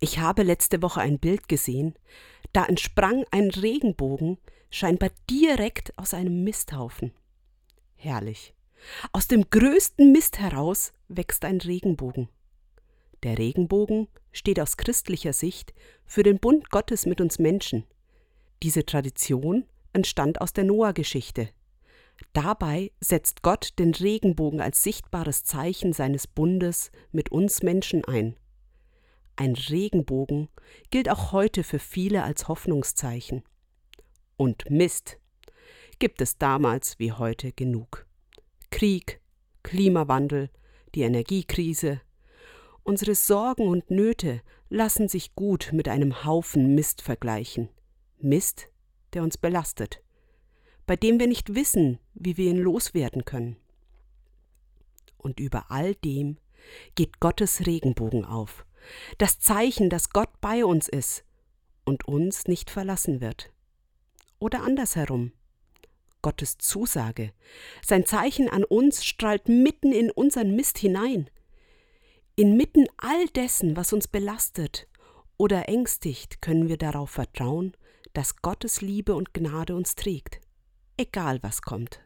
Ich habe letzte Woche ein Bild gesehen, da entsprang ein Regenbogen, scheinbar direkt aus einem Misthaufen. Herrlich. Aus dem größten Mist heraus wächst ein Regenbogen. Der Regenbogen steht aus christlicher Sicht für den Bund Gottes mit uns Menschen. Diese Tradition entstand aus der Noah-Geschichte. Dabei setzt Gott den Regenbogen als sichtbares Zeichen seines Bundes mit uns Menschen ein. Ein Regenbogen gilt auch heute für viele als Hoffnungszeichen. Und Mist gibt es damals wie heute genug. Krieg, Klimawandel, die Energiekrise. Unsere Sorgen und Nöte lassen sich gut mit einem Haufen Mist vergleichen. Mist, der uns belastet, bei dem wir nicht wissen, wie wir ihn loswerden können. Und über all dem geht Gottes Regenbogen auf, das Zeichen, dass Gott bei uns ist und uns nicht verlassen wird. Oder andersherum. Gottes Zusage, sein Zeichen an uns strahlt mitten in unseren Mist hinein. Inmitten all dessen, was uns belastet oder ängstigt, können wir darauf vertrauen, dass Gottes Liebe und Gnade uns trägt, egal was kommt.